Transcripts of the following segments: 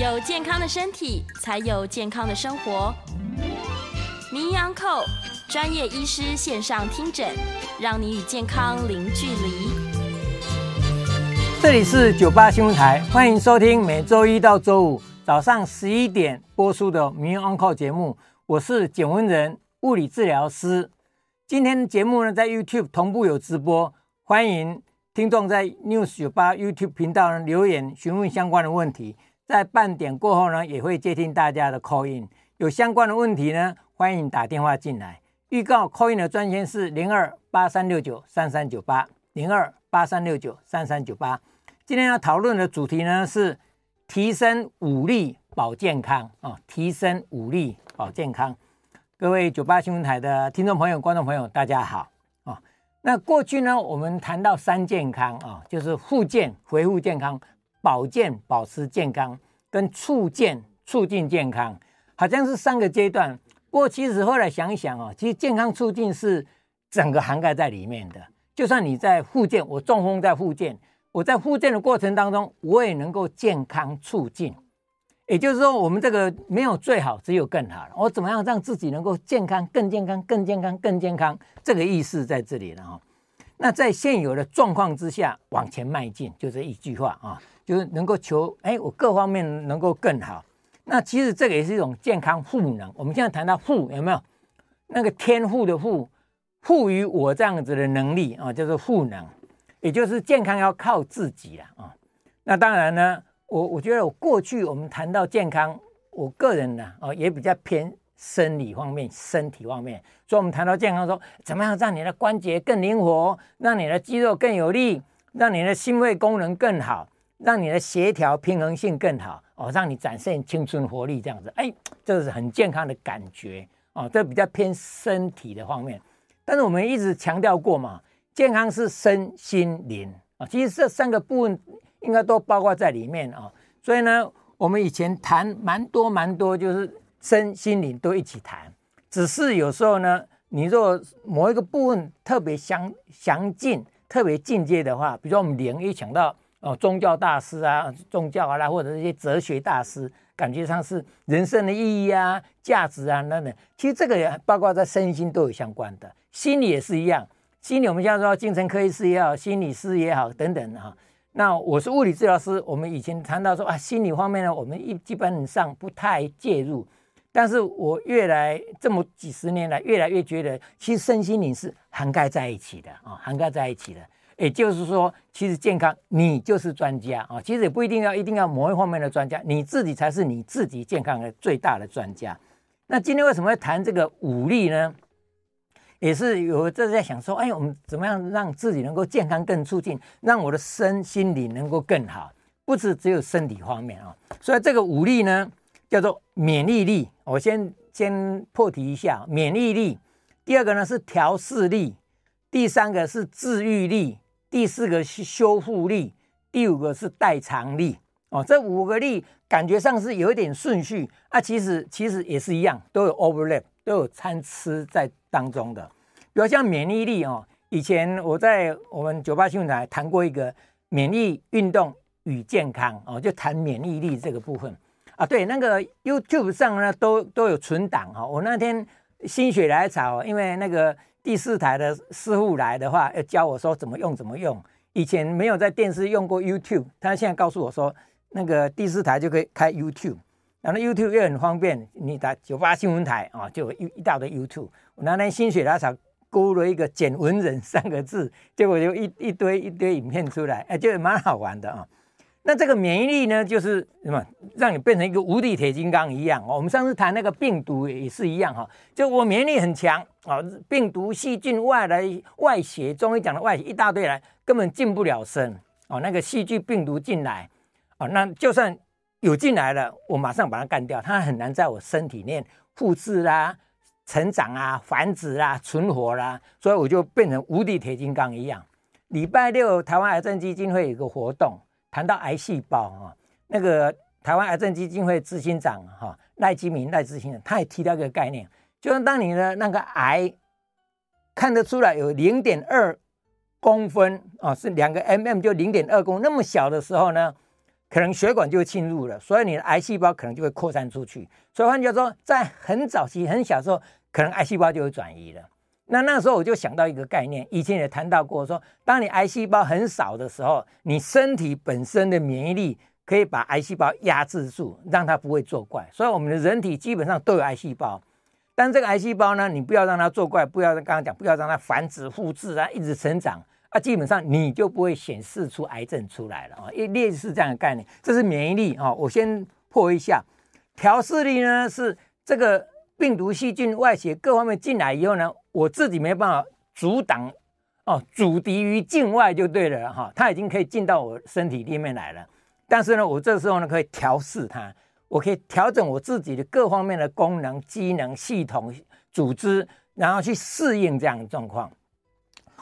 有健康的身体，才有健康的生活。名医昂寇专业医师线上听诊，让你与健康零距离。这里是九八新闻台，欢迎收听每周一到周五早上十一点播出的名医昂寇节目。我是简文仁，物理治疗师。今天的节目呢，在 YouTube 同步有直播，欢迎听众在 News 九八 YouTube 频道留言询问相关的问题。在半点过后呢，也会接听大家的 call in，有相关的问题呢，欢迎打电话进来。预告 call in 的专线是零二八三六九三三九八零二八三六九三三九八。今天要讨论的主题呢是提升武力保健康啊，提升武力保健康。各位九八新闻台的听众朋友、观众朋友，大家好啊。那过去呢，我们谈到三健康啊，就是复健、恢复健康。保健保持健康跟促健促进健康，好像是三个阶段。不过其实后来想一想哦，其实健康促进是整个涵盖在里面的。就算你在复健，我中风在复健，我在复健的过程当中，我也能够健康促进。也就是说，我们这个没有最好，只有更好。我怎么样让自己能够健康、更健康、更健康、更健康？这个意思在这里了哈。那在现有的状况之下往前迈进，就这一句话啊。就是能够求哎，我各方面能够更好。那其实这个也是一种健康赋能。我们现在谈到赋有没有那个天赋的赋，赋予我这样子的能力啊，叫做赋能，也就是健康要靠自己了啊。那当然呢，我我觉得我过去我们谈到健康，我个人呢啊也比较偏生理方面、身体方面。所以我们谈到健康，说怎么样让你的关节更灵活，让你的肌肉更有力，让你的心肺功能更好。让你的协调平衡性更好哦，让你展现青春活力这样子，哎，这是很健康的感觉哦，这比较偏身体的方面。但是我们一直强调过嘛，健康是身心灵啊，其实这三个部分应该都包括在里面啊。所以呢，我们以前谈蛮多蛮多，就是身心灵都一起谈。只是有时候呢，你若某一个部分特别详详尽、特别进阶的话，比如说我们灵一讲到。哦，宗教大师啊，宗教啊，或者一些哲学大师，感觉上是人生的意义啊、价值啊等等。其实这个也包括在身心都有相关的，心理也是一样。心理我们现在说精神科医师也好，心理师也好等等哈。那我是物理治疗师，我们以前谈到说啊，心理方面呢，我们一基本上不太介入。但是我越来这么几十年来，越来越觉得，其实身心灵是涵盖在一起的啊，涵盖在一起的。也就是说，其实健康你就是专家啊，其实也不一定要一定要某一方面的专家，你自己才是你自己健康的最大的专家。那今天为什么要谈这个武力呢？也是有这在想说，哎，我们怎么样让自己能够健康更促进，让我的身心理能够更好，不是只有身体方面啊。所以这个武力呢，叫做免疫力。我先先破题一下，免疫力。第二个呢是调适力，第三个是治愈力。第四个是修复力，第五个是代偿力哦。这五个力感觉上是有一点顺序啊，其实其实也是一样，都有 overlap，都有参差在当中的。比如像免疫力哦，以前我在我们九八新闻台谈过一个免疫运动与健康哦，就谈免疫力这个部分啊。对，那个 YouTube 上呢都都有存档哈。我那天心血来潮，因为那个。第四台的师傅来的话，要教我说怎么用怎么用。以前没有在电视用过 YouTube，他现在告诉我说，那个第四台就可以开 YouTube，然后 YouTube 又很方便，你打九八新闻台啊，就有一一大堆 YouTube。我那天心血来潮，勾了一个“简文人”三个字，结果就一一堆一堆影片出来，哎，就蛮好玩的啊。那这个免疫力呢，就是什么，让你变成一个无敌铁金刚一样。我们上次谈那个病毒也是一样哈，就我免疫力很强啊，病毒、细菌外来外邪，中医讲的外邪一大堆来，根本进不了身哦。那个细菌、病毒进来哦，那就算有进来了，我马上把它干掉，它很难在我身体内复制啦、成长啊、繁殖啦、存活啦，所以我就变成无敌铁金刚一样。礼拜六台湾癌症基金会有个活动。谈到癌细胞啊，那个台湾癌症基金会执行长哈赖基明赖执行长，他也提到一个概念，就是当你的那个癌看得出来有零点二公分啊，是两个 mm 就零点二公那么小的时候呢，可能血管就会侵入了，所以你的癌细胞可能就会扩散出去。所以换句话说，在很早期、很小的时候，可能癌细胞就会转移了。那那时候我就想到一个概念，以前也谈到过说，说当你癌细胞很少的时候，你身体本身的免疫力可以把癌细胞压制住，让它不会作怪。所以我们的人体基本上都有癌细胞，但这个癌细胞呢，你不要让它作怪，不要刚刚讲，不要让它繁殖、复制啊，一直成长啊，基本上你就不会显示出癌症出来了啊。一类似这样的概念，这是免疫力啊。我先破一下，调适力呢是这个病毒、细菌、外邪各方面进来以后呢。我自己没办法阻挡哦，阻敌于境外就对了哈，它已经可以进到我身体里面来了。但是呢，我这时候呢可以调试它，我可以调整我自己的各方面的功能、机能、系统、组织，然后去适应这样的状况。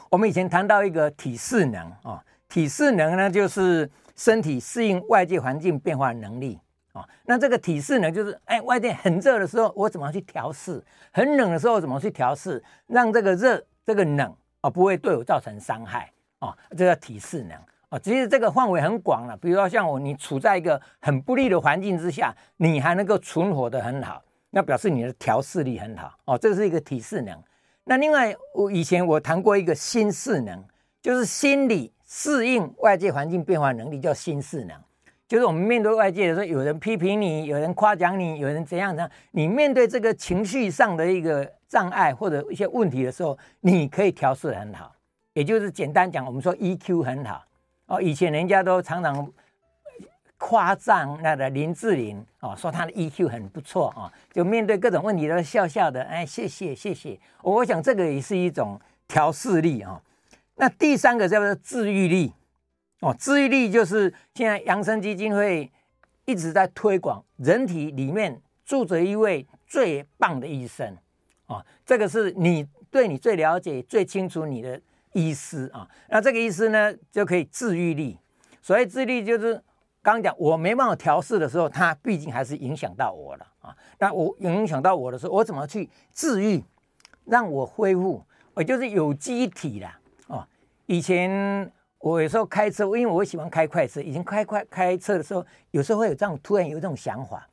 我们以前谈到一个体适能啊，体适能呢就是身体适应外界环境变化的能力。啊，那这个体适能就是，哎，外面很热的时候，我怎么去调试？很冷的时候，怎么去调试？让这个热、这个冷啊，不会对我造成伤害啊，这叫体适能啊。其实这个范围很广了，比如说像我，你处在一个很不利的环境之下，你还能够存活得很好，那表示你的调试力很好哦。这是一个体适能。那另外，我以前我谈过一个心适能，就是心理适应外界环境变化能力，叫心适能。就是我们面对外界的时候，有人批评你，有人夸奖你，有人怎样怎样，你面对这个情绪上的一个障碍或者一些问题的时候，你可以调试得很好。也就是简单讲，我们说 EQ 很好哦。以前人家都常常夸赞那个林志玲哦，说她的 EQ 很不错啊，就面对各种问题都笑笑的，哎，谢谢谢谢。我想这个也是一种调试力啊。那第三个叫做治愈力。哦，治愈力就是现在扬生基金会一直在推广，人体里面住着一位最棒的医生，哦，这个是你对你最了解、最清楚你的医师啊。那这个医师呢，就可以治愈力。所谓治愈力，就是刚刚讲我没办法调试的时候，它毕竟还是影响到我了啊。那我影响到我的时候，我怎么去治愈，让我恢复？我就是有机体啦。哦，以前。我有时候开车，因为我喜欢开快车。以前开快开车的时候，有时候会有这样突然有这种想法：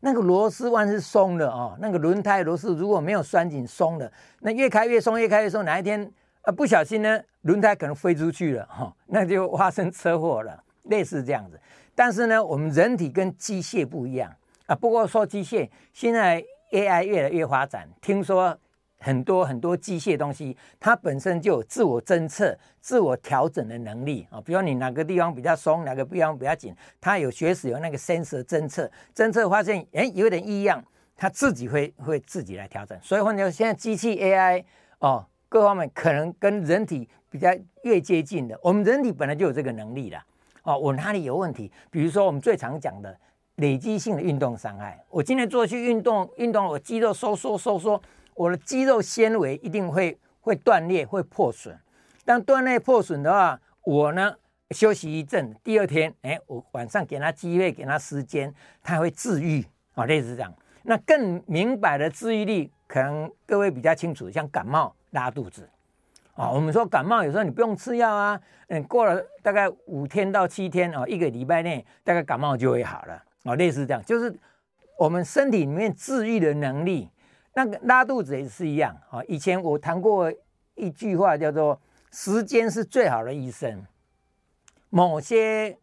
那个螺丝弯是松的哦，那个轮胎螺丝如果没有拴紧松了，那越开越松，越开越松，哪一天啊不小心呢，轮胎可能飞出去了哈、哦，那就发生车祸了，类似这样子。但是呢，我们人体跟机械不一样啊。不过说机械，现在 AI 越来越发展，听说。很多很多机械东西，它本身就有自我侦测、自我调整的能力啊。比如你哪个地方比较松，哪个地方比较紧，它有学识有那个 sensor 侦测，侦测发现哎有点异样，它自己会会自己来调整。所以换句话，现在机器 AI 哦，各方面可能跟人体比较越接近的，我们人体本来就有这个能力了哦。我哪里有问题？比如说我们最常讲的累积性的运动伤害，我今天做去运动，运动我肌肉收缩收缩。我的肌肉纤维一定会会断裂，会破损。当断裂破损的话，我呢休息一阵，第二天，哎，我晚上给他机会，给他时间，他会治愈啊，类似这样。那更明白的治愈力，可能各位比较清楚，像感冒、拉肚子啊。我们说感冒有时候你不用吃药啊，嗯，过了大概五天到七天啊，一个礼拜内，大概感冒就会好了啊，类似这样，就是我们身体里面治愈的能力。那个拉肚子也是一样啊。以前我谈过一句话，叫做“时间是最好的医生”。某些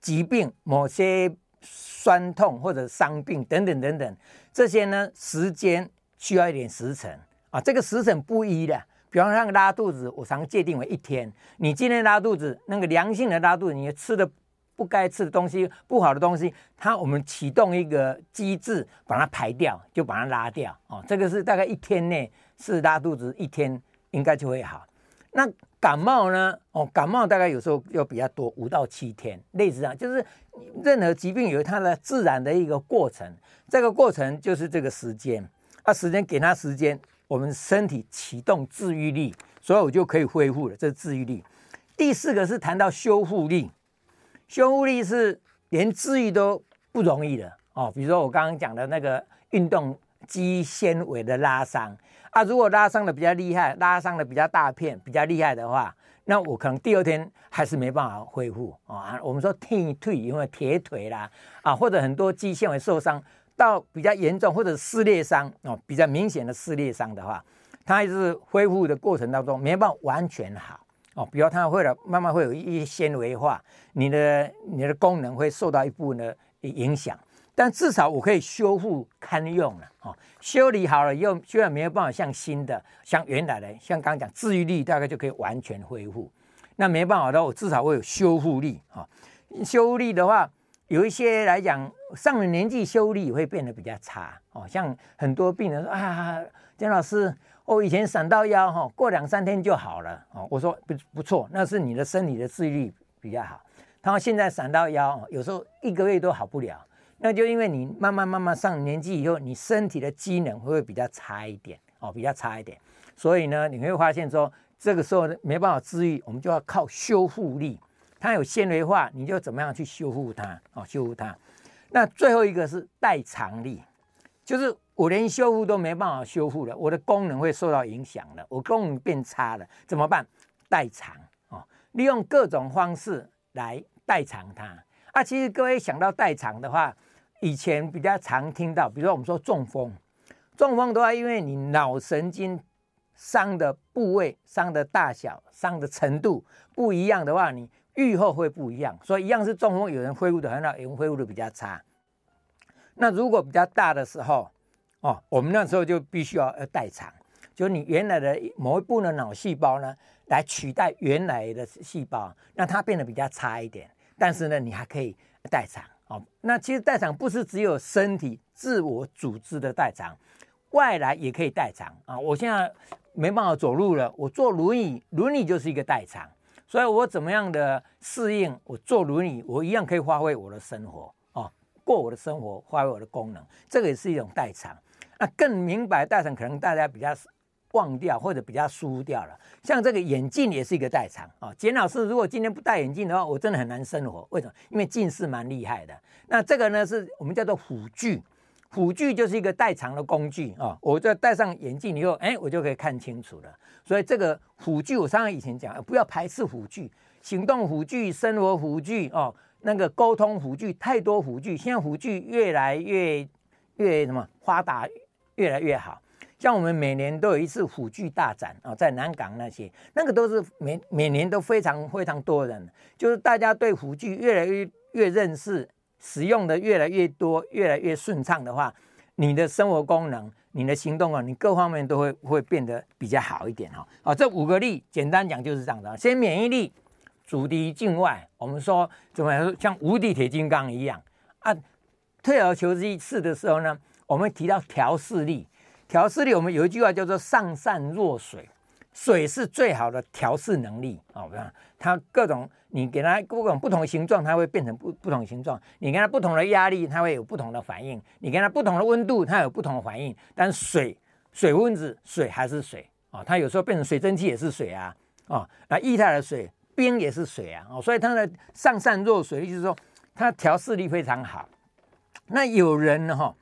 疾病、某些酸痛或者伤病等等等等，这些呢，时间需要一点时辰啊。这个时辰不一的，比方说像拉肚子，我常界定为一天。你今天拉肚子，那个良性的拉肚子，你吃的。不该吃的东西，不好的东西，它我们启动一个机制，把它排掉，就把它拉掉哦。这个是大概一天内是拉肚子，一天应该就会好。那感冒呢？哦，感冒大概有时候又比较多，五到七天，类似这样，就是任何疾病有它的自然的一个过程，这个过程就是这个时间。啊，时间给它时间，我们身体启动治愈力，所以我就可以恢复了。这是治愈力。第四个是谈到修复力。修复力是连治愈都不容易的哦，比如说我刚刚讲的那个运动肌纤维的拉伤啊，如果拉伤的比较厉害，拉伤的比较大片、比较厉害的话，那我可能第二天还是没办法恢复啊。我们说退退，因为铁腿啦啊，或者很多肌纤维受伤到比较严重或者撕裂伤哦，比较明显的撕裂伤的话，它还是恢复的过程当中没办法完全好哦。比如它会了慢慢会有一些纤维化，你的你的功能会受到一部分的影响。但至少我可以修复堪用了哦，修理好了以后，虽然没有办法像新的、像原来的，像刚刚讲治愈力大概就可以完全恢复。那没办法的话，我至少会有修复力啊。修复力的话，有一些来讲上了年纪，修复力会变得比较差哦。像很多病人说啊，江老师，我以前闪到腰哈，过两三天就好了哦。我说不不错，那是你的身体的治愈力比较好。他说现在闪到腰，有时候一个月都好不了。那就因为你慢慢慢慢上年纪以后，你身体的机能会比较差一点哦，比较差一点，所以呢，你会发现说，这个时候没办法治愈，我们就要靠修复力。它有纤维化，你就怎么样去修复它哦，修复它。那最后一个是代偿力，就是我连修复都没办法修复了，我的功能会受到影响了，我功能变差了，怎么办？代偿哦，利用各种方式来代偿它。啊，其实各位想到代偿的话，以前比较常听到，比如说我们说中风，中风的话，因为你脑神经伤的部位、伤的大小、伤的程度不一样的话，你愈后会不一样。所以一样是中风，有人恢复的很好，有人恢复的比较差。那如果比较大的时候，哦，我们那时候就必须要要代偿，就你原来的某一部分的脑细胞呢，来取代原来的细胞，让它变得比较差一点。但是呢，你还可以代偿哦。那其实代偿不是只有身体自我组织的代偿，外来也可以代偿啊！我现在没办法走路了，我坐轮椅，轮椅就是一个代偿。所以我怎么样的适应，我坐轮椅，我一样可以发挥我的生活啊，过我的生活，发挥我的功能，这个也是一种代偿。那更明白代偿，可能大家比较忘掉或者比较疏掉了，像这个眼镜也是一个代偿啊。简老师，如果今天不戴眼镜的话，我真的很难生活。为什么？因为近视蛮厉害的。那这个呢，是我们叫做辅具，辅具就是一个代偿的工具啊。我在戴上眼镜以后，哎，我就可以看清楚了。所以这个辅具，我常常以前讲，不要排斥辅具，行动辅具、生活辅具哦，那个沟通辅具，太多辅具，现在辅具越来越越什么发达，越来越好。像我们每年都有一次辅具大展啊，在南港那些，那个都是每每年都非常非常多人，就是大家对辅具越来越越认识，使用的越来越多，越来越顺畅的话，你的生活功能、你的行动啊，你各方面都会会变得比较好一点哈。啊，这五个力简单讲就是这样的：先免疫力，阻敌境外，我们说怎么样，像无敌铁金刚一样啊。退而求其次的时候呢，我们提到调适力。调适力，我们有一句话叫做“上善若水”，水是最好的调适能力啊！我看它各种，你给它各种不同形状，它会变成不不同形状；你给它不同的压力，它会有不同的反应；你给它不同的温度，它有不同的反应。但水，水分子，水还是水啊！它有时候变成水蒸气也是水啊！啊，那液态的水，冰也是水啊！所以它的“上善若水”意思是说，它调适力非常好。那有人呢？哈。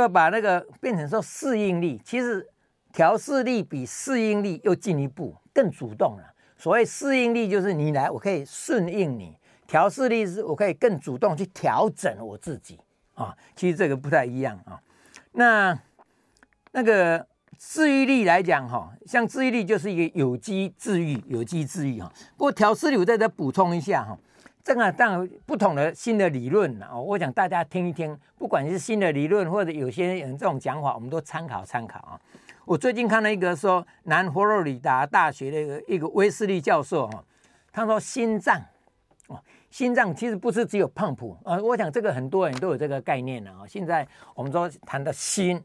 要把那个变成说适应力，其实调试力比适应力又进一步更主动了。所谓适应力就是你来，我可以顺应你；调试力是我可以更主动去调整我自己啊。其实这个不太一样啊。那那个治愈力来讲哈，像治愈力就是一个有机治愈，有机治愈哈。不过调试力我再再补充一下哈。这个当然不同的新的理论哦，我想大家听一听，不管是新的理论或者有些人这种讲法，我们都参考参考啊。我最近看了一个说南佛罗里达大学的一个一个威斯利教授哈，他说心脏哦，心脏其实不是只有 pump 啊，我想这个很多人都有这个概念了啊。现在我们说谈到心，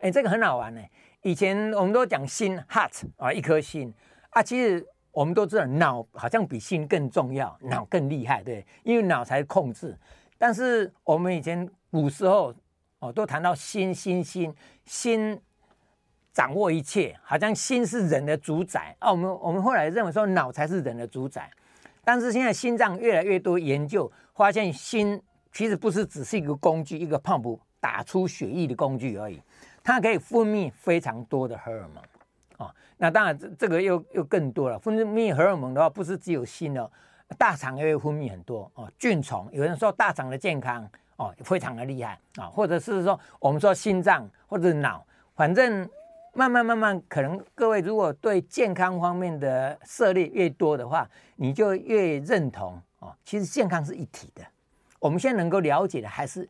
哎，这个很好玩呢。以前我们都讲心 heart 啊，一颗心啊，其实。我们都知道脑好像比心更重要，脑更厉害，对，因为脑才控制。但是我们以前古时候哦，都谈到心，心，心，心掌握一切，好像心是人的主宰啊。我们我们后来认为说脑才是人的主宰，但是现在心脏越来越多研究发现，心其实不是只是一个工具，一个 pump 打出血液的工具而已，它可以分泌非常多的荷尔蒙。哦。那当然这这个又又更多了，分泌荷尔蒙的话，不是只有心哦，大肠也会分泌很多哦。菌虫，有人说大肠的健康哦非常的厉害啊，或者是说我们说心脏或者脑，反正慢慢慢慢，可能各位如果对健康方面的涉猎越多的话，你就越认同哦，其实健康是一体的。我们现在能够了解的还是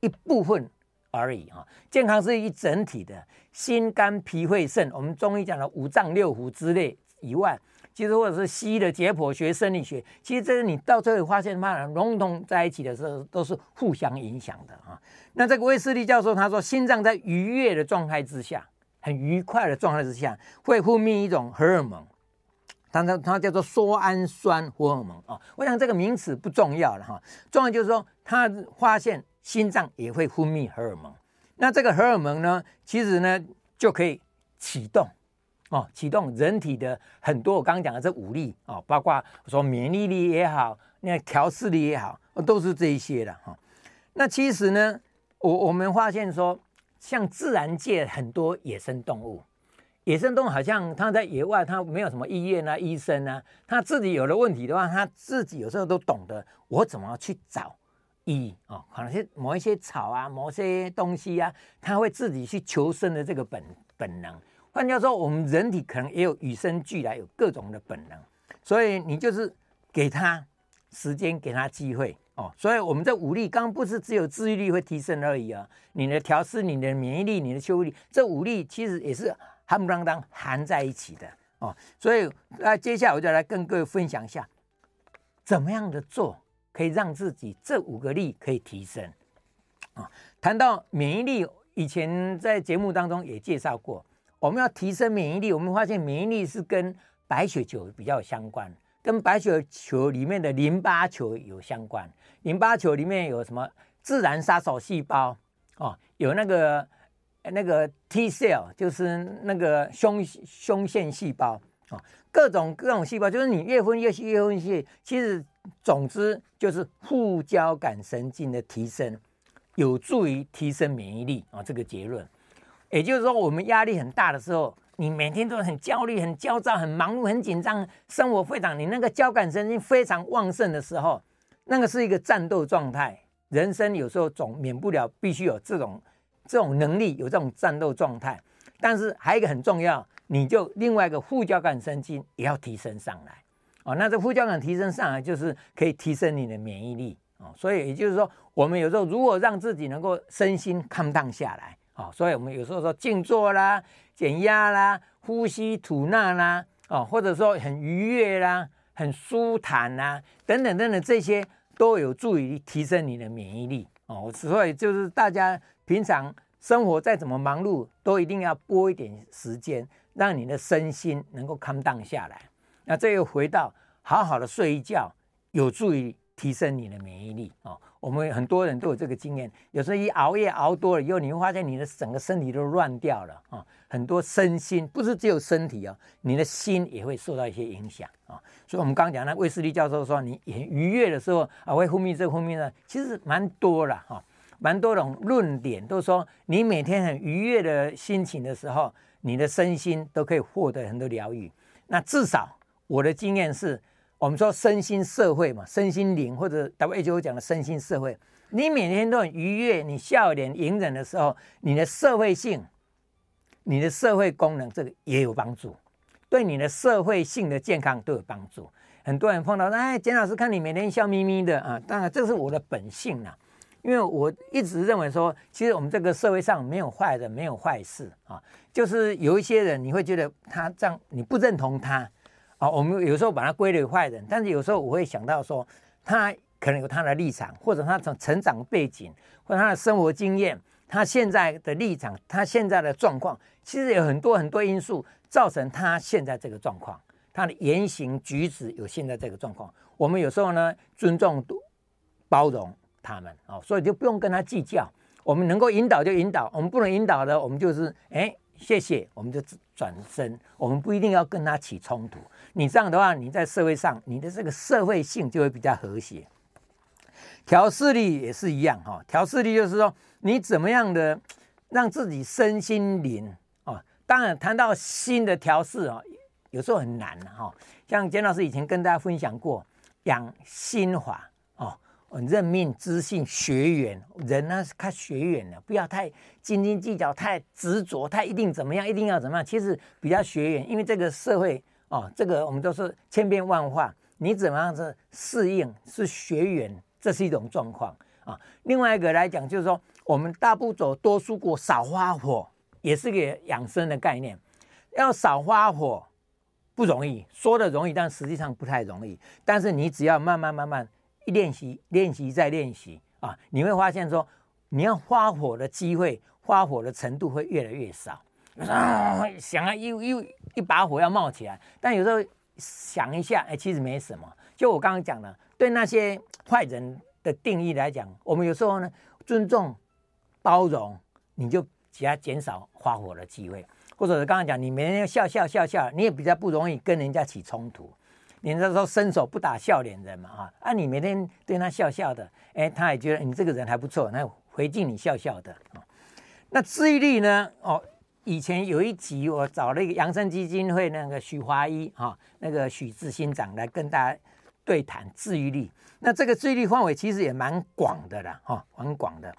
一部分而已哈，健康是一整体的，心肝脾肺肾，我们中医讲的五脏六腑之类以外，其实或者是西医的解剖学、生理学，其实这个你到最后发现，它融通在一起的时候，都是互相影响的啊。那这个威斯利教授他说，心脏在愉悦的状态之下，很愉快的状态之下，会分泌一种荷尔蒙。它它叫做缩氨酸荷尔蒙啊，我想这个名词不重要了哈，重要就是说，他发现心脏也会分泌荷尔蒙，那这个荷尔蒙呢，其实呢就可以启动哦，启动人体的很多我刚刚讲的这五力哦，包括说免疫力也好，那调适力也好，都是这一些的哈。那其实呢，我我们发现说，像自然界很多野生动物。野生动物好像它在野外，它没有什么医院啊、医生啊，他自己有了问题的话，他自己有时候都懂得我怎么去找一哦，可能是某一些草啊、某些东西啊，它会自己去求生的这个本本能。换句话说，我们人体可能也有与生俱来有各种的本能，所以你就是给他时间，给他机会哦。所以我们这五力刚不是只有治愈力会提升而已啊，你的调适、你的免疫力、你的修复力，这五力其实也是。含不啷当含在一起的哦，所以那接下来我就来跟各位分享一下，怎么样的做可以让自己这五个力可以提升啊？谈到免疫力，以前在节目当中也介绍过，我们要提升免疫力，我们发现免疫力是跟白血球比较相关，跟白血球里面的淋巴球有相关。淋巴球里面有什么自然杀手细胞哦，有那个。那个 T cell 就是那个胸胸腺细胞啊，各种各种细胞，就是你越分越细，越分越细。其实总之就是副交感神经的提升，有助于提升免疫力啊。这个结论，也就是说，我们压力很大的时候，你每天都很焦虑、很焦躁、很忙碌、很紧张，生活非常，你那个交感神经非常旺盛的时候，那个是一个战斗状态。人生有时候总免不了必须有这种。这种能力有这种战斗状态，但是还有一个很重要，你就另外一个副交感神经也要提升上来哦。那这副交感提升上来，就是可以提升你的免疫力哦。所以也就是说，我们有时候如果让自己能够身心 calm down 下来哦，所以我们有时候说静坐啦、减压啦、呼吸吐纳啦哦，或者说很愉悦啦、很舒坦啦等等等等，这些都有助于提升你的免疫力哦。所以就是大家。平常生活再怎么忙碌，都一定要拨一点时间，让你的身心能够 calm down 下来。那这又回到好好的睡一觉，有助于提升你的免疫力哦。我们很多人都有这个经验，有时候一熬夜熬多了以后，你会发现你的整个身体都乱掉了啊。很多身心不是只有身体哦，你的心也会受到一些影响啊。所以，我们刚讲那卫斯理教授说，你很愉悦的时候啊，会分泌这个分泌的，其实蛮多了哈。蛮多种论点都说，你每天很愉悦的心情的时候，你的身心都可以获得很多疗愈。那至少我的经验是，我们说身心社会嘛，身心灵或者 WHO 讲的身心社会，你每天都很愉悦，你笑脸迎人的时候，你的社会性、你的社会功能，这个也有帮助，对你的社会性的健康都有帮助。很多人碰到，哎，简老师看你每天笑眯眯的啊，当然这是我的本性啊。因为我一直认为说，其实我们这个社会上没有坏人，没有坏事啊，就是有一些人你会觉得他这样你不认同他啊，我们有时候把他归类坏人，但是有时候我会想到说，他可能有他的立场，或者他从成长背景，或者他的生活经验，他现在的立场，他现在的状况，其实有很多很多因素造成他现在这个状况，他的言行举止有现在这个状况。我们有时候呢，尊重、包容。他们哦，所以就不用跟他计较。我们能够引导就引导，我们不能引导的，我们就是哎，谢谢，我们就转身。我们不一定要跟他起冲突。你这样的话，你在社会上，你的这个社会性就会比较和谐。调适力也是一样哈，调适力就是说，你怎么样的让自己身心灵啊？当然谈到心的调试哦，有时候很难哈、像简老师以前跟大家分享过养心法任，命、知性、学员，人呢是看学员的，不要太斤斤计较、太执着、太一定怎么样、一定要怎么样。其实比较学员，因为这个社会哦，这个我们都是千变万化，你怎么样子适应是学员，这是一种状况啊。另外一个来讲，就是说我们大步走，多蔬果，少花火，也是个养生的概念，要少花火。不容易，说的容易，但实际上不太容易。但是你只要慢慢慢慢练习，练习再练习啊，你会发现说，你要发火的机会、发火的程度会越来越少。啊，想啊又又一把火要冒起来，但有时候想一下，哎，其实没什么。就我刚刚讲的，对那些坏人的定义来讲，我们有时候呢，尊重、包容，你就只要减少发火的机会。或者是刚刚讲，你每天笑笑笑笑，你也比较不容易跟人家起冲突。你那时候伸手不打笑脸人嘛，哈啊，你每天对他笑笑的，哎，他也觉得你这个人还不错，那回敬你笑笑的啊。那治愈力呢？哦，以前有一集我找了一个扬生基金会那个许华一哈，那个许志新长来跟大家对谈治愈力。那这个治愈力范围其实也蛮广的啦，哈，蛮广的，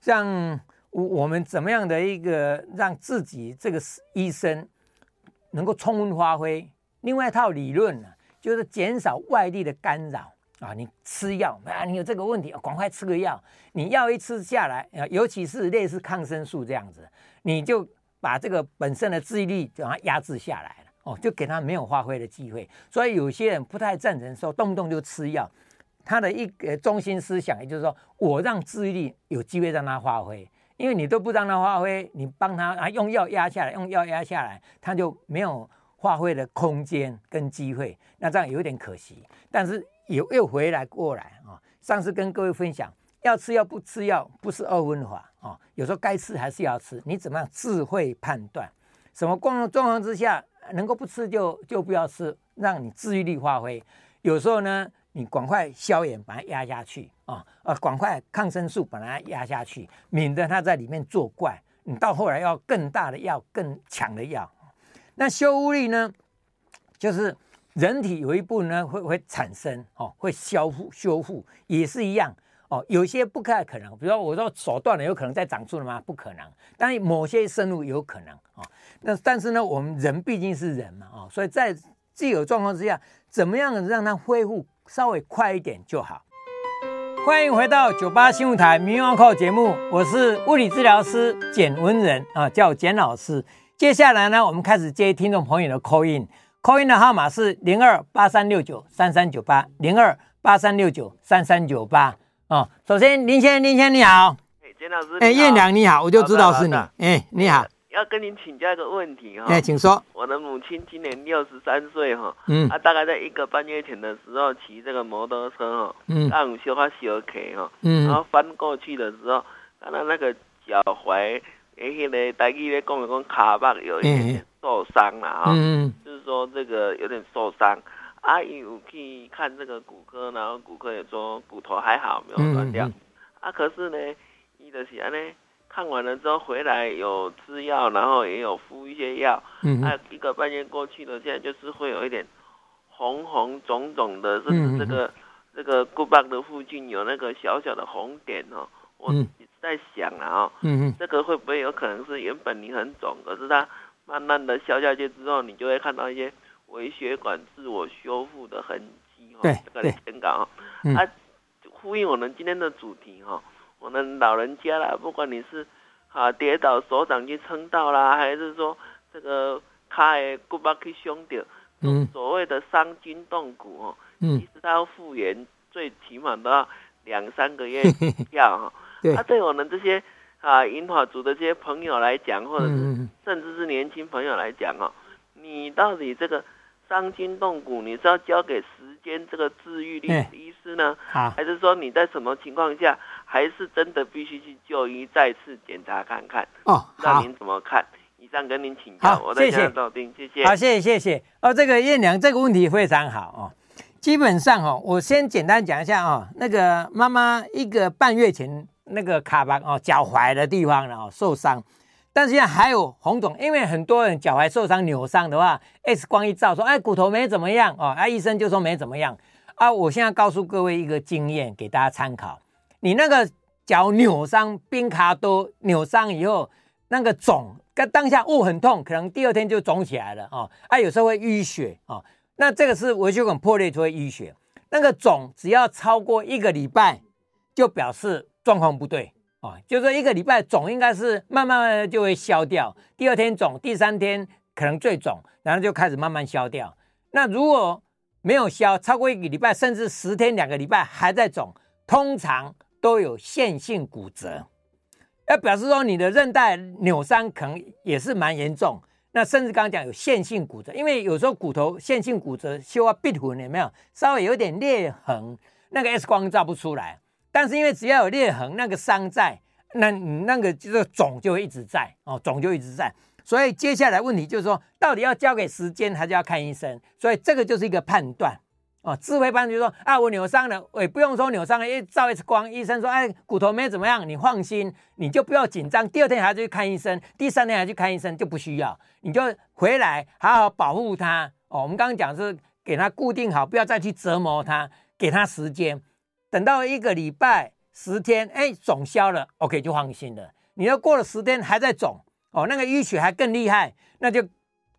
像。我我们怎么样的一个让自己这个医生能够充分发挥？另外一套理论呢，就是减少外力的干扰啊。你吃药啊，你有这个问题，赶快吃个药。你药一吃下来啊，尤其是类似抗生素这样子，你就把这个本身的自愈力就把它压制下来了哦，就给他没有发挥的机会。所以有些人不太赞成说动不动就吃药，他的一个中心思想也就是说我让自愈力有机会让他发挥。因为你都不让他发挥，你帮他啊用药压下来，用药压下来，他就没有发挥的空间跟机会，那这样有点可惜。但是又又回来过来啊，上次跟各位分享，要吃药不吃药不是二分法啊，有时候该吃还是要吃，你怎么样智慧判断，什么状状况之下能够不吃就就不要吃，让你治愈力发挥。有时候呢。你赶快消炎，把它压下去啊！呃，赶快抗生素把它压下去，免得它在里面作怪。你到后来要更大的药、更强的药。那修复力呢？就是人体有一部分呢会会产生哦，会修复修复也是一样哦。有些不太可能，比如说我说手断了，有可能再长出来吗？不可能。但某些生物有可能啊。那但是呢，我们人毕竟是人嘛啊，所以在既有状况之下，怎么样让它恢复？稍微快一点就好。欢迎回到九八新闻台《名医安扣》节目，我是物理治疗师简文仁啊，叫简老师。接下来呢，我们开始接听众朋友的 call in，call in 的号码是零二八三六九三三九八零二八三六九三三九八啊。首先，林先生，林先生你好。哎，简老师。哎，燕良你好，我就知道是你。哎，你好。要跟您请教一个问题哈，哎，请说。我的母亲今年六十三岁哈，嗯，她大概在一个半月前的时候骑这个摩托车哈，嗯，刚修发小 K 哈，嗯，然后翻过去的时候，看到那个脚踝，哎，那个大概咧讲一讲卡巴有一点点受伤了啊，嗯，就是说这个有点受伤，阿姨我可以看这个骨科，然后骨科也说骨头还好，没有断掉，啊，可是呢，伊的是安尼。看完了之后回来有吃药，然后也有敷一些药，嗯，还有一个半月过去了，现在就是会有一点红红肿肿的，甚至这个、嗯、这个骨棒的附近有那个小小的红点哦。我一直在想啊，嗯，这个会不会有可能是原本你很肿，可是它慢慢的消下去之后，你就会看到一些微血管自我修复的痕迹？对，这个很搞，啊，呼应我们今天的主题哈。我们老人家啦，不管你是啊跌倒手掌去撑到啦，还是说这个开骨巴去伤掉，嗯，所谓的伤筋动骨哦，嗯，其实它要复原，最起码都要两三个月 要哈。对，啊，对我们这些啊银发族的这些朋友来讲，或者是甚至是年轻朋友来讲哦，你到底这个伤筋动骨，你是要交给时间这个治愈力的医师呢，还是说你在什么情况下？还是真的必须去就医，再次检查看看哦。那您怎么看？以上跟您请教，我在家照听，谢谢。好，谢谢谢谢。哦，这个燕良这个问题非常好哦。基本上哦，我先简单讲一下哦。那个妈妈一个半月前那个卡巴哦脚踝的地方呢哦受伤，但是现在还有红肿，因为很多人脚踝受伤、扭伤的话，X 光一照说，哎，骨头没怎么样哦，啊，医生就说没怎么样啊。我现在告诉各位一个经验，给大家参考。你那个脚扭伤、冰卡都扭伤以后，那个肿，跟当下哦很痛，可能第二天就肿起来了哦，啊，有时候会淤血哦。那这个是微血管破裂就会淤血，那个肿只要超过一个礼拜，就表示状况不对啊。就是一个礼拜肿应该是慢慢慢就会消掉，第二天肿，第三天可能最肿，然后就开始慢慢消掉。那如果没有消，超过一个礼拜，甚至十天两个礼拜还在肿，通常都有线性骨折，要表示说你的韧带扭伤可能也是蛮严重。那甚至刚刚讲有线性骨折，因为有时候骨头线性骨折，修啊壁虎有没有稍微有点裂痕，那个 X 光照不出来。但是因为只要有裂痕，那个伤在，那那个就是肿就会一直在哦，肿就一直在。所以接下来问题就是说，到底要交给时间，还是要看医生？所以这个就是一个判断哦。智慧班就是说啊，我扭伤了，也不用说扭伤了，一照一次光，医生说哎，骨头没怎么样，你放心，你就不要紧张。第二天还要去看医生，第三天还去看医生就不需要，你就回来好好保护他哦。我们刚刚讲是给他固定好，不要再去折磨他，给他时间。等到一个礼拜十天，哎，肿消了，OK 就放心了。你要过了十天还在肿，哦，那个淤血还更厉害，那就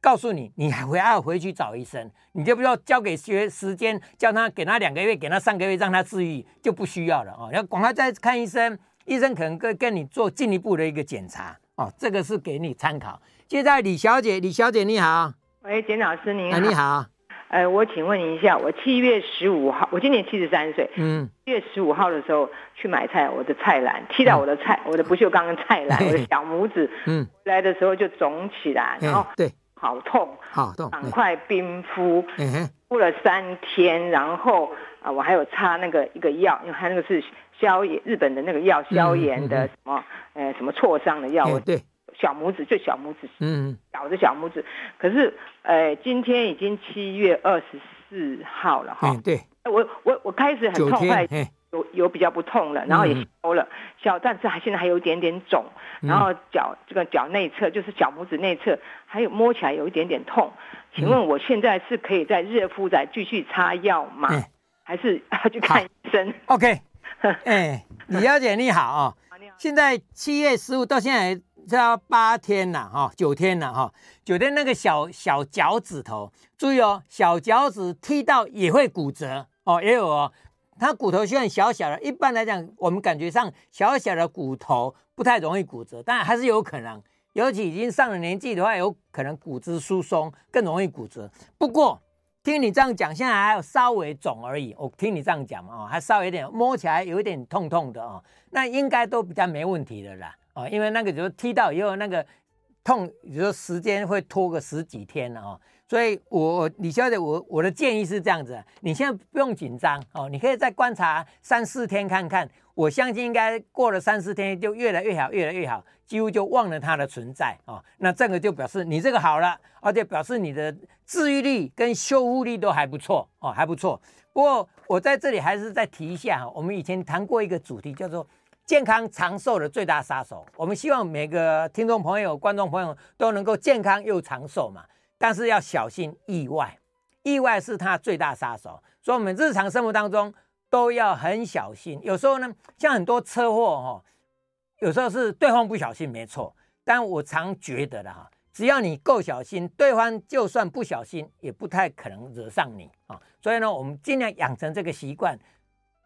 告诉你，你还会要回去找医生，你就不要交给学时间，叫他给他两个月，给他三个月让他治愈，就不需要了哦。要赶快再看医生，医生可能跟跟你做进一步的一个检查哦。这个是给你参考。接下来李小姐，李小姐你好，喂，简老师您好，啊、你好。呃，我请问一下，我七月十五号，我今年七十三岁，嗯，七月十五号的时候去买菜，我的菜篮踢到我的菜，嗯、我的不锈钢菜篮，我的小拇指，嗯，回来的时候就肿起来，然后对，好痛，好痛，赶快冰敷，嗯敷了三天，然后啊，我还有擦那个一个药，因为它那个是消炎，日本的那个药消炎的什么，呃，什么挫伤的药，对。小拇指就小拇指，嗯，小的小拇指，可是，呃，今天已经七月二十四号了哈，对，我我我开始很痛快，有有比较不痛了，然后也消了，消，但是还现在还有一点点肿，然后脚这个脚内侧就是小拇指内侧，还有摸起来有一点点痛，请问我现在是可以在热敷再继续擦药吗？还是 要去看医生？OK，哎，李小姐你好。啊，现在七月十五到现在。这要八天了哈，九天了哈，九天那个小小脚趾头，注意哦，小脚趾踢到也会骨折哦，也有哦。它骨头虽然小小的，一般来讲，我们感觉上小小的骨头不太容易骨折，但还是有可能。尤其已经上了年纪的话，有可能骨质疏松更容易骨折。不过听你这样讲，现在还有稍微肿而已。我听你这样讲嘛，哦，还稍微有点摸起来有一点痛痛的哦，那应该都比较没问题的啦。哦，因为那个就是踢到以后，那个痛，比如说时间会拖个十几天了哦，所以我李小姐，我我的建议是这样子，你现在不用紧张哦，你可以再观察三四天看看，我相信应该过了三四天就越来越好，越来越好，几乎就忘了它的存在哦。那这个就表示你这个好了，而且表示你的治愈力跟修复力都还不错哦，还不错。不过我在这里还是再提一下哈，我们以前谈过一个主题叫做。健康长寿的最大杀手，我们希望每个听众朋友、观众朋友都能够健康又长寿嘛。但是要小心意外，意外是他最大杀手，所以我们日常生活当中都要很小心。有时候呢，像很多车祸哈，有时候是对方不小心没错，但我常觉得的哈，只要你够小心，对方就算不小心也不太可能惹上你啊。所以呢，我们尽量养成这个习惯，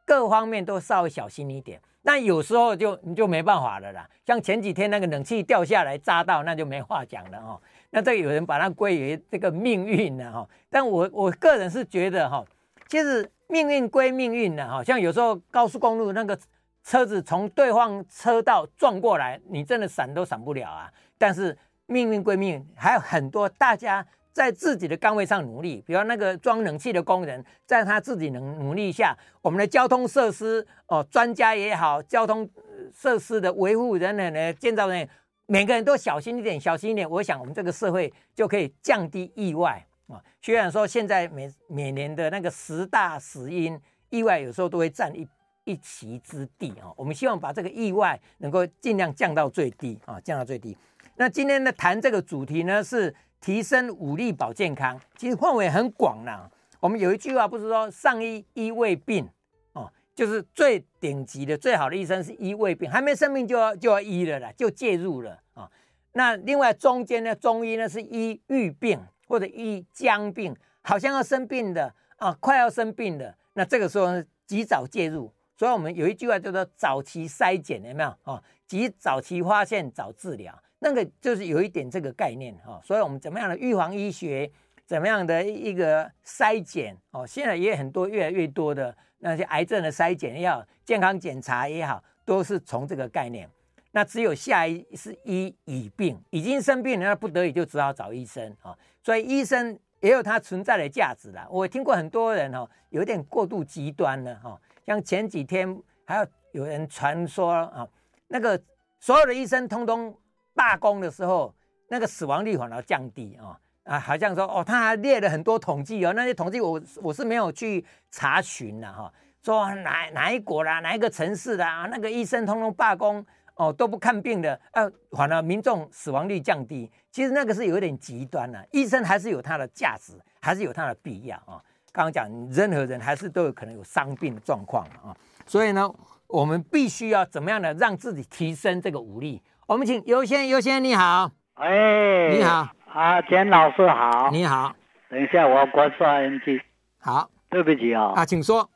各方面都稍微小心一点。那有时候就你就没办法了啦，像前几天那个冷气掉下来扎到，那就没话讲了哦。那这有人把它归于这个命运了哈，但我我个人是觉得哈，其实命运归命运的哈，像有时候高速公路那个车子从对方车道撞过来，你真的闪都闪不了啊。但是命运归命运，还有很多大家。在自己的岗位上努力，比如那个装冷气的工人，在他自己能努力下，我们的交通设施哦，专家也好，交通设施的维护人员呢，建造人，每个人都小心一点，小心一点。我想我们这个社会就可以降低意外啊。虽然说现在每每年的那个十大死因，意外有时候都会占一一席之地啊。我们希望把这个意外能够尽量降到最低啊，降到最低。那今天呢谈这个主题呢是提升武力保健康，其实范围很广呢。我们有一句话不是说上医医未病哦，就是最顶级的最好的医生是医未病，还没生病就要就要医了啦，就介入了啊、那另外中间呢中医呢是医预病或者医将病，好像要生病的啊，快要生病的，那这个时候呢及早介入。所以我们有一句话叫做早期筛检，有没有啊？及早期发现，早治疗，那个就是有一点这个概念哈。所以我们怎么样的预防医学，怎么样的一个筛检哦？现在也很多越来越多的那些癌症的筛检也好，健康检查也好，都是从这个概念。那只有下一是医已病，已经生病了，那不得已就只好找医生啊。所以医生也有它存在的价值啦。我听过很多人哦，有点过度极端了哈。像前几天还有有人传说啊，那个所有的医生通通罢工的时候，那个死亡率反而降低啊啊，好像说哦，他还列了很多统计哦，那些统计我我是没有去查询的哈，说哪哪一国啦，哪一个城市啦，那个医生通通罢工哦，都不看病的，呃、啊，反而民众死亡率降低，其实那个是有点极端的，医生还是有他的价值，还是有他的必要啊。刚刚讲，任何人还是都有可能有伤病的状况啊，所以呢，我们必须要怎么样的让自己提升这个武力？我们请尤先，尤先你好，哎，你好，啊，简老师好，你好，等一下我关收音机，好，对不起啊，啊，请说。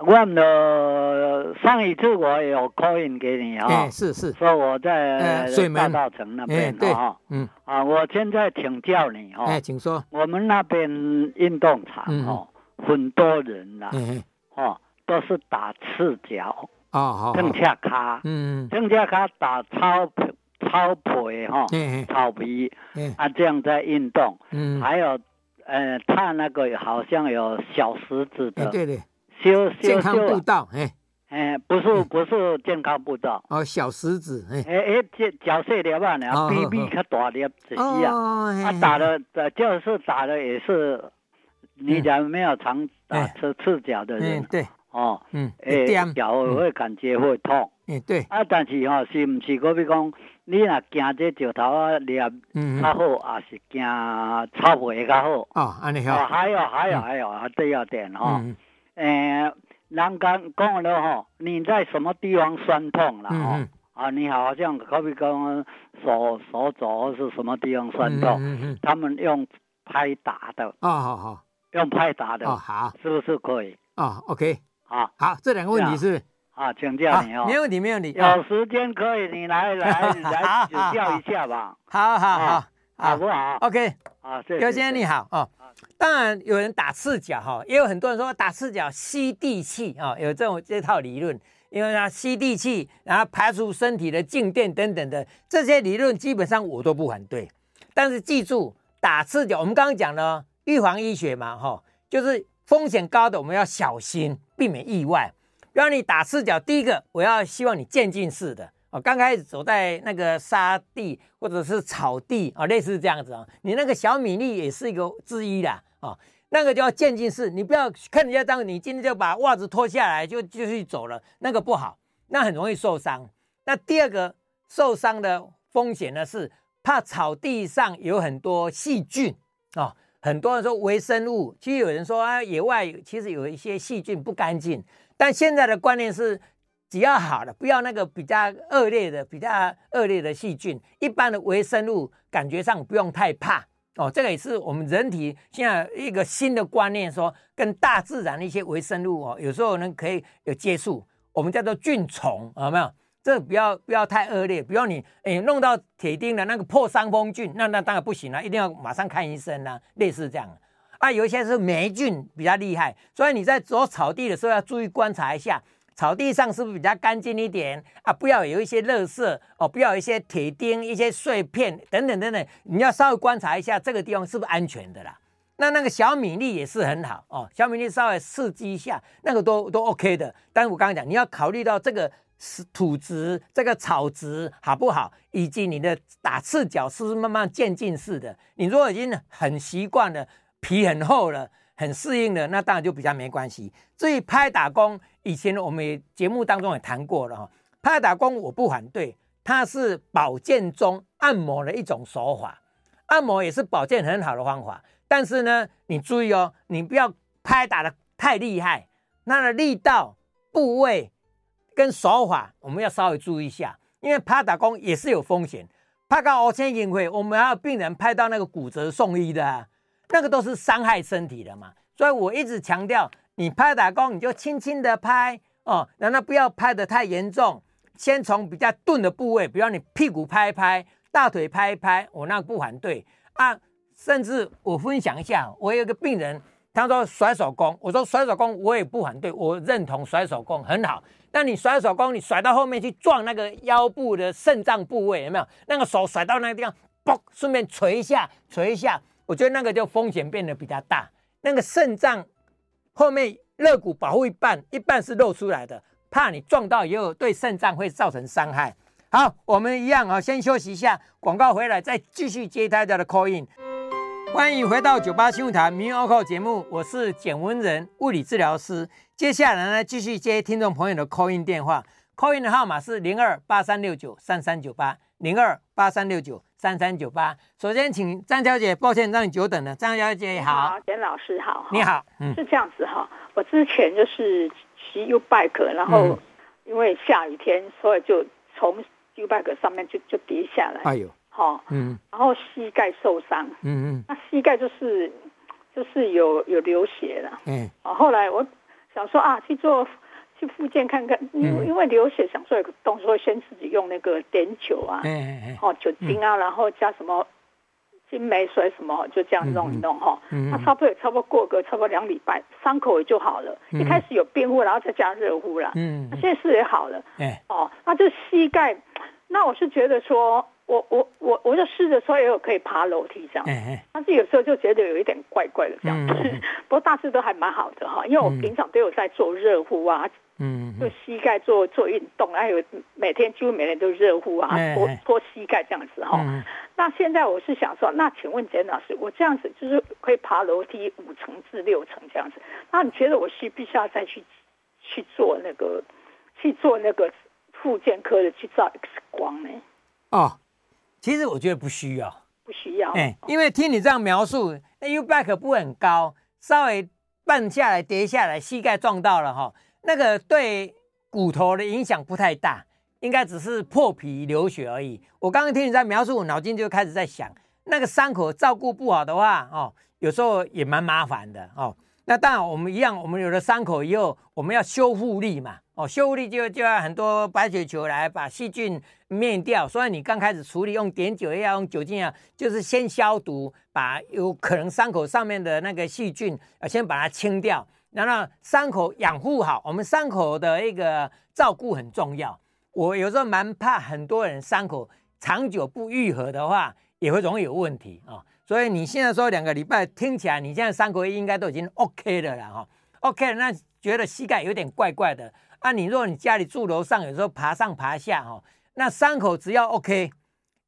我呢，上一次我有 call in 给你啊，哎，是是，说我在水门。大道城那边啊，嗯，啊，我现在请教你哈，哎，请说，我们那边运动场哦，很多人呐，哦，都是打赤脚，哦好，卡，嗯，蹬恰卡打超草皮哈，草皮，啊，这样在运动，嗯，还有，呃，他那个好像有小石子的，对对。修健康步道，哎，哎，不是不是健康步道，哦，小石子，哎哎，这脚细粒啊？然后 BB 可大粒，是啊，他打的，就是打的也是，你讲没有常打赤赤脚的人，对，哦，嗯，诶，脚会感觉会痛，嗯，对，啊，但是哈，是不是？可比讲，你若惊这石头啊，粒较好，也是惊草皮较好？哦，安尼好，还有还有还有啊，第二点哈。呃，人讲讲了哈，你在什么地方酸痛了？哈、嗯，啊，你好像可比讲手手肘是什么地方酸痛？嗯嗯、他们用拍打的。哦，好好。用拍打的。哦，好。是不是可以？哦，OK。好，好，这两个问题是。啊，请教你哦。没问题，没问题。有时间可以，你来来 来指教一下吧。好好好，好不好？OK。啊，刘先生你好哦。当然有人打赤脚哈，也有很多人说打赤脚吸地气啊，有这种这套理论，因为它吸地气，然后排除身体的静电等等的这些理论，基本上我都不反对。但是记住，打赤脚，我们刚刚讲了预防医学嘛哈，就是风险高的我们要小心，避免意外。让你打赤脚，第一个我要希望你渐进式的。哦，刚开始走在那个沙地或者是草地啊，类似这样子啊，你那个小米粒也是一个之一啦啊，那个叫渐进式，你不要看人家这样，你今天就把袜子脱下来就就去走了，那个不好，那很容易受伤。那第二个受伤的风险呢，是怕草地上有很多细菌啊，很多人说微生物，其实有人说啊，野外其实有一些细菌不干净，但现在的观念是。只要好的，不要那个比较恶劣的、比较恶劣的细菌，一般的微生物感觉上不用太怕哦。这个也是我们人体现在一个新的观念，说跟大自然的一些微生物哦，有时候呢可以有接触，我们叫做菌虫，有没有？这不要不要太恶劣，比如你诶弄到铁钉的那个破伤风菌，那那当然不行了，一定要马上看医生啊，类似这样啊。有一些是霉菌比较厉害，所以你在走草地的时候要注意观察一下。草地上是不是比较干净一点啊？不要有一些垃圾哦，不要有一些铁钉、一些碎片等等等等，你要稍微观察一下这个地方是不是安全的啦。那那个小米粒也是很好哦，小米粒稍微刺激一下，那个都都 OK 的。但是我刚刚讲，你要考虑到这个是土质、这个草质好不好，以及你的打赤脚是不是慢慢渐进式的。你如果已经很习惯了，皮很厚了。很适应了，那当然就比较没关系。至于拍打功，以前我们节目当中也谈过了哈，拍打功我不反对，它是保健中按摩的一种手法，按摩也是保健很好的方法。但是呢，你注意哦，你不要拍打得太厉害，那个力道、部位跟手法，我们要稍微注意一下，因为拍打功也是有风险。拍到五千银会，我们还有病人拍到那个骨折送医的，那个都是伤害身体的嘛。所以我一直强调，你拍打功你就轻轻的拍哦，然后不要拍得太严重，先从比较钝的部位，比如你屁股拍一拍，大腿拍一拍，我那个不反对啊。甚至我分享一下，我有个病人，他说甩手功，我说甩手功我也不反对，我认同甩手功很好。但你甩手功，你甩到后面去撞那个腰部的肾脏部位，有没有？那个手甩到那个地方，嘣，顺便捶一下，捶一下，我觉得那个就风险变得比较大。那个肾脏后面肋骨保护一半，一半是露出来的，怕你撞到以后对肾脏会造成伤害。好，我们一样啊，先休息一下，广告回来再继续接大家的 call in。欢迎回到九八新闻台民谣扣节目，我是简文仁，物理治疗师。接下来呢，继续接听众朋友的 call in 电话，call in 的号码是零二八三六九三三九八零二八三六九三三九八。首先，请张小姐，抱歉让你久等了。张小姐好，好，简老师好，你好，嗯，是这样子哈。我之前就是骑 U bike，然后因为下雨天，所以就从 U bike 上面就就跌下来。哎呦。好，嗯，然后膝盖受伤，嗯嗯，那膝盖就是就是有有流血了，嗯，啊，后来我想说啊，去做去复健看看，因因为流血，想做一个动作，先自己用那个碘酒啊，嗯嗯哦，酒精啊，然后加什么金梅水什么，就这样弄一弄哈，嗯，那差不多也差不多过个差不多两礼拜，伤口也就好了，一开始有冰敷，然后再加热敷了，嗯，那现在是也好了，哎，哦，那这膝盖，那我是觉得说。我我我我就试着说也有可以爬楼梯这样，但是有时候就觉得有一点怪怪的这样子。不过大致都还蛮好的哈，因为我平常都有在做热敷啊，嗯，就膝盖做做运动，还有每天几乎每天都热敷啊，搓搓膝盖这样子哈。那现在我是想说，那请问简老师，我这样子就是可以爬楼梯五层至六层这样子，那你觉得我需不需要再去去做那个去做那个复健科的去照 X 光呢？哦。其实我觉得不需要，不需要，哎，因为听你这样描述，那 U back 不会很高，稍微绊下来跌下来，膝盖撞到了哈，那个对骨头的影响不太大，应该只是破皮流血而已。我刚刚听你在描述，我脑筋就开始在想，那个伤口照顾不好的话，哦，有时候也蛮麻烦的哦。那当然，我们一样，我们有了伤口以后，我们要修复力嘛。哦，修复力就就要很多白血球来把细菌灭掉。所以你刚开始处理用碘酒，也要用酒精啊，就是先消毒，把有可能伤口上面的那个细菌啊，先把它清掉，然后伤口养护好。我们伤口的一个照顾很重要。我有时候蛮怕很多人伤口长久不愈合的话，也会容易有问题啊。所以你现在说两个礼拜，听起来你现在伤口应该都已经 OK 了啦哈，OK，那觉得膝盖有点怪怪的啊。你如果你家里住楼上，有时候爬上爬下哈，那伤口只要 OK，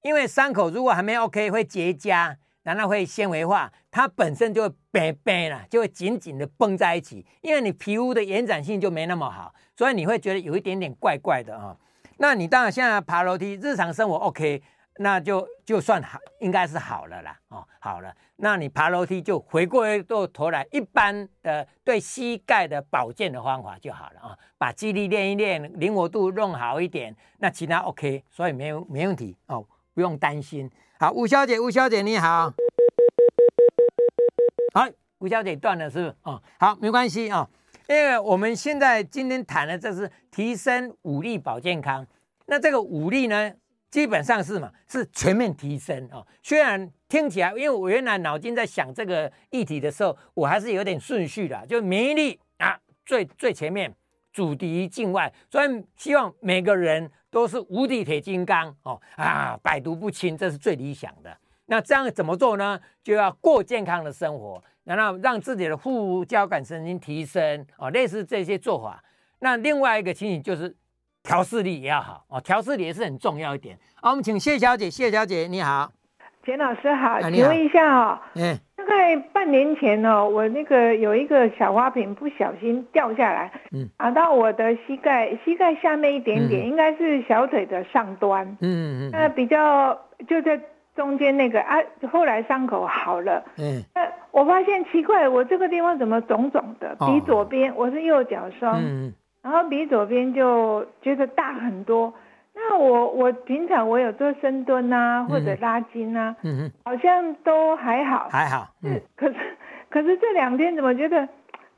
因为伤口如果还没 OK 会结痂，然后会纤维化，它本身就会白白了，就会紧紧的绷在一起，因为你皮肤的延展性就没那么好，所以你会觉得有一点点怪怪的啊。那你当然现在爬楼梯，日常生活 OK。那就就算好，应该是好了啦，哦，好了，那你爬楼梯就回过头来，一般的对膝盖的保健的方法就好了啊、把肌力练一练，灵活度弄好一点，那其他 OK，所以没有没问题哦，不用担心。好，吴小姐，吴小姐你好，好，吴小姐断了是不是？哦，好，没关系啊、哦，因为我们现在今天谈的这是提升武力保健康，那这个武力呢？基本上是嘛，是全面提升哦。虽然听起来，因为我原来脑筋在想这个议题的时候，我还是有点顺序的，就免疫力啊最最前面，阻敌境外。所以希望每个人都是无敌铁金刚哦啊，百毒不侵，这是最理想的。那这样怎么做呢？就要过健康的生活，然后让自己的副交感神经提升哦，类似这些做法。那另外一个情形就是。调试力也要好哦，调试力也是很重要一点。好，我们请谢小姐，谢小姐你好，简老师好，请问一下哦，嗯，大概半年前哦，我那个有一个小花瓶不小心掉下来，嗯，打到我的膝盖，膝盖下面一点点，嗯、应该是小腿的上端，嗯嗯嗯，那比较就在中间那个啊，后来伤口好了，嗯，那我发现奇怪，我这个地方怎么肿肿的？比左边，哦、我是右脚伤，嗯，然后比左边就觉得大很多。那我我平常我有做深蹲啊，或者拉筋啊，嗯哼，好像都还好，还好，嗯，可是可是这两天怎么觉得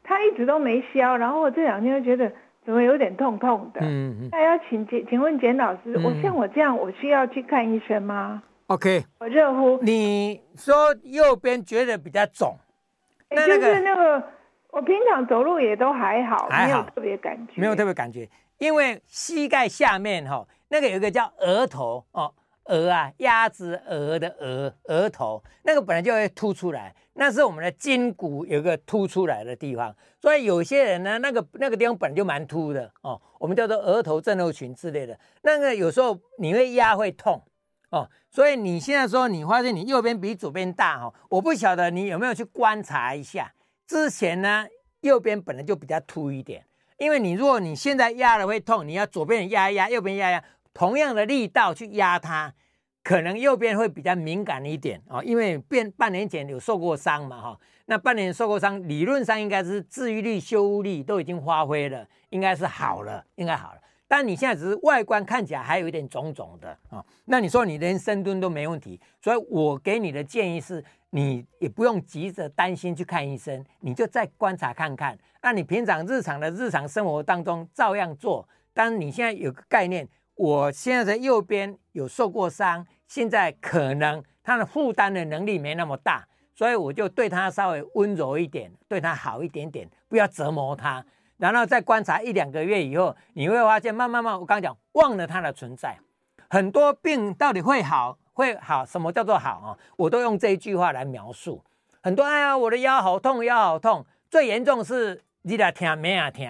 它一直都没消，然后我这两天又觉得怎么有点痛痛的，嗯嗯，那要请简请问简老师，我像我这样，我需要去看医生吗？OK，我热乎，你说右边觉得比较肿，那就是那个我平常走路也都还好，没有特别感觉，没有特别感觉，因为膝盖下面哈。那个有一个叫额头哦，额啊，鸭子额的额，额头那个本来就会凸出来，那是我们的筋骨有一个凸出来的地方，所以有些人呢，那个那个地方本来就蛮凸的哦，我们叫做额头症候群之类的，那个有时候你会压会痛哦，所以你现在说你发现你右边比左边大哈、哦，我不晓得你有没有去观察一下，之前呢右边本来就比较凸一点，因为你如果你现在压了会痛，你要左边压一压，右边压一压。同样的力道去压它，可能右边会比较敏感一点啊，因为变半年前有受过伤嘛哈，那半年受过伤，理论上应该是治愈力、修复力都已经发挥了，应该是好了，应该好了。但你现在只是外观看起来还有一点肿肿的啊，那你说你连深蹲都没问题，所以我给你的建议是，你也不用急着担心去看医生，你就再观察看看。那你平常日常的日常生活当中照样做，但你现在有个概念。我现在在右边有受过伤，现在可能他的负担的能力没那么大，所以我就对他稍微温柔一点，对他好一点点，不要折磨他。然后再观察一两个月以后，你会发现慢慢慢，我刚刚讲忘了他的存在。很多病到底会好会好？什么叫做好啊？我都用这一句话来描述。很多哎呀，我的腰好痛，腰好痛。最严重是你俩听没啊听，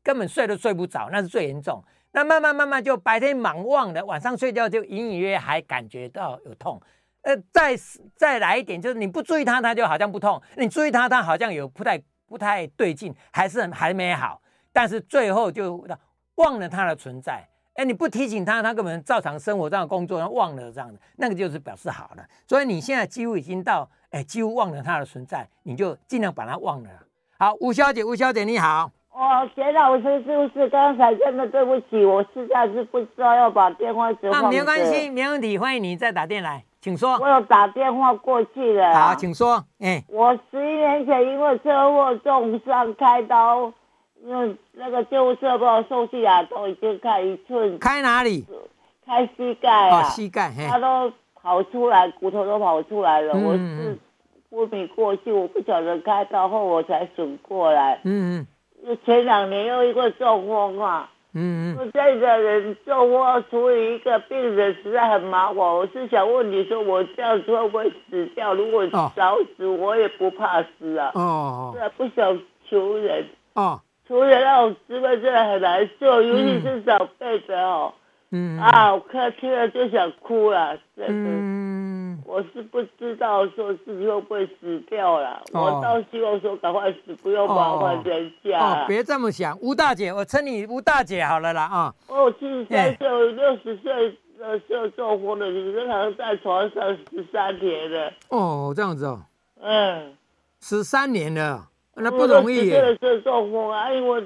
根本睡都睡不着，那是最严重。那慢慢慢慢就白天忙忘了，晚上睡觉就隐隐约约还感觉到有痛，呃，再再来一点，就是你不注意它，它就好像不痛；你注意它，它好像有不太不太对劲，还是还没好。但是最后就忘了它的存在，哎，你不提醒他，他根本照常生活、照常工作，忘了这样的，那个就是表示好了。所以你现在几乎已经到，哎，几乎忘了他的存在，你就尽量把他忘了。好，吴小姐，吴小姐你好。哦，简老师是不是刚才真的对不起，我实在是不知道要把电话直放。啊，没关系，没问题，欢迎你再打电来，请说。我有打电话过去了。好，请说。哎，我十一年前因为车祸重伤开刀，因为那个救护车把我送去啊，都已经开一寸。开哪里？开膝盖啊。哦，膝盖。他都跑出来，骨头都跑出来了。嗯、我是昏迷过去，我不晓得开刀后我才醒过来。嗯嗯。前两年又一个中风啊，嗯嗯，这个人中风处理一个病人实在很麻烦。我是想问你说，我这样子会不会死掉？如果早死，我也不怕死啊。哦，是啊，不想求人。哦，求人那种滋味真的很难受，尤其是长辈的哦。嗯啊，我看听了就想哭了，真的。嗯，我是不知道说自己会不会死掉了，哦、我倒希望说赶快死，不用麻烦人家。哦，别这么想，吴大姐，我称你吴大姐好了啦啊。哦，七十三岁，六十岁的时候中风的，你正常在床上十三年了。哦，这样子哦。嗯，十三年了，那不容易。真的是中风啊，因为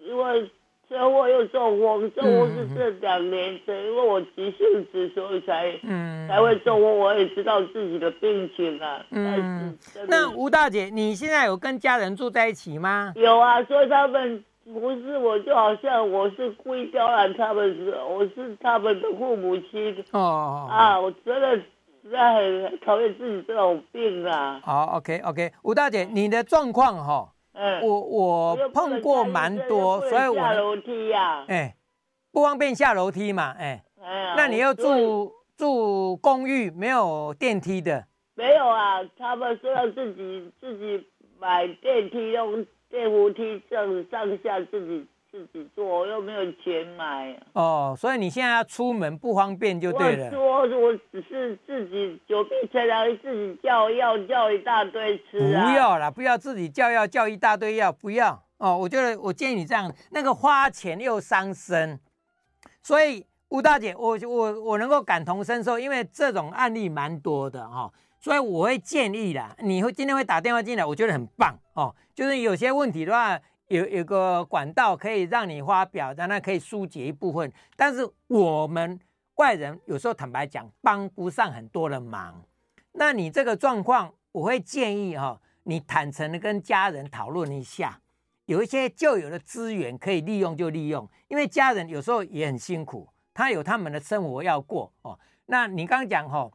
因为。车祸又中风，中风是这两年的，嗯、因为我急性子，所以才、嗯、才会中风。我也知道自己的病情啊。嗯，那吴大姐，你现在有跟家人住在一起吗？有啊，所以他们不是我，就好像我是故意刁难他们，是我是他们的父母亲。哦啊，我真的实在很讨厌自己这种病啊。好，OK OK，吴大姐，你的状况哈。嗯，我我碰过蛮多，所以我下楼梯呀，哎，不方便下楼梯嘛，哎，那你要住住公寓，没有电梯的？没有啊，他们说要自己自己买电梯，用电扶梯这样上下自己自己做，又没有钱买。哦，所以你现在要出门不方便就对了。我说我只是自己久病成良医，自己叫药叫一大堆吃啊。不要啦，不要自己叫药叫一大堆药，不要哦。我觉得我建议你这样，那个花钱又伤身。所以吴大姐，我我我能够感同身受，因为这种案例蛮多的哈、哦。所以我会建议啦，你会今天会打电话进来，我觉得很棒哦。就是有些问题的话，有有个管道可以让你发表，让它可以疏解一部分。但是我们外人有时候坦白讲，帮不上很多的忙。那你这个状况，我会建议哈、哦，你坦诚的跟家人讨论一下，有一些旧有的资源可以利用就利用，因为家人有时候也很辛苦，他有他们的生活要过哦。那你刚刚讲哈、哦。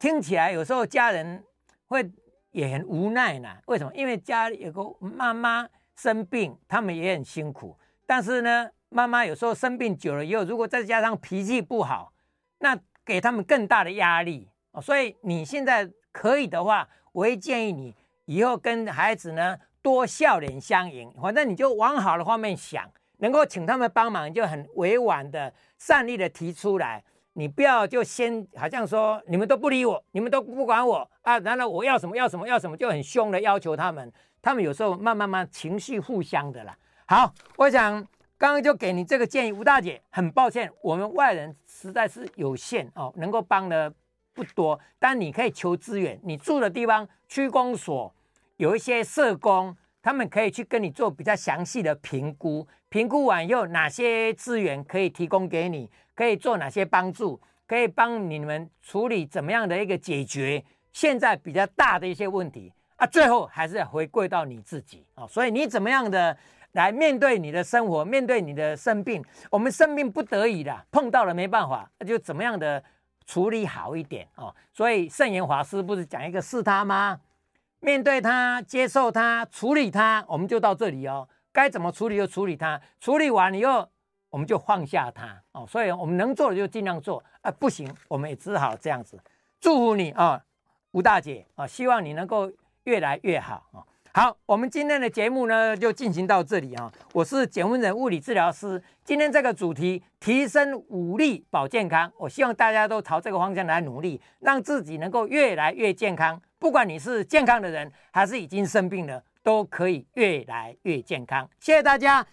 听起来有时候家人会也很无奈呢？为什么？因为家里有个妈妈生病，他们也很辛苦。但是呢，妈妈有时候生病久了以后，如果再加上脾气不好，那给他们更大的压力。所以你现在可以的话，我会建议你以后跟孩子呢多笑脸相迎。反正你就往好的方面想，能够请他们帮忙，就很委婉的、善意的提出来。你不要就先好像说你们都不理我，你们都不管我啊！然后我要什么要什么要什么，就很凶的要求他们。他们有时候慢慢慢情绪互相的啦。好，我想刚刚就给你这个建议，吴大姐，很抱歉，我们外人实在是有限哦，能够帮的不多。但你可以求资源，你住的地方区公所有一些社工，他们可以去跟你做比较详细的评估，评估完以后哪些资源可以提供给你。可以做哪些帮助？可以帮你们处理怎么样的一个解决现在比较大的一些问题啊？最后还是要回归到你自己啊！所以你怎么样的来面对你的生活，面对你的生病？我们生病不得已的碰到了没办法，那就怎么样的处理好一点哦。所以圣严法师不是讲一个是他吗？面对他，接受他，处理他，我们就到这里哦。该怎么处理就处理他，处理完以后。我们就放下他哦，所以我们能做的就尽量做啊，不行我们也只好这样子。祝福你啊，吴大姐啊，希望你能够越来越好啊。好，我们今天的节目呢就进行到这里啊。我是简文仁物理治疗师，今天这个主题提升武力保健康，我希望大家都朝这个方向来努力，让自己能够越来越健康。不管你是健康的人还是已经生病了，都可以越来越健康。谢谢大家。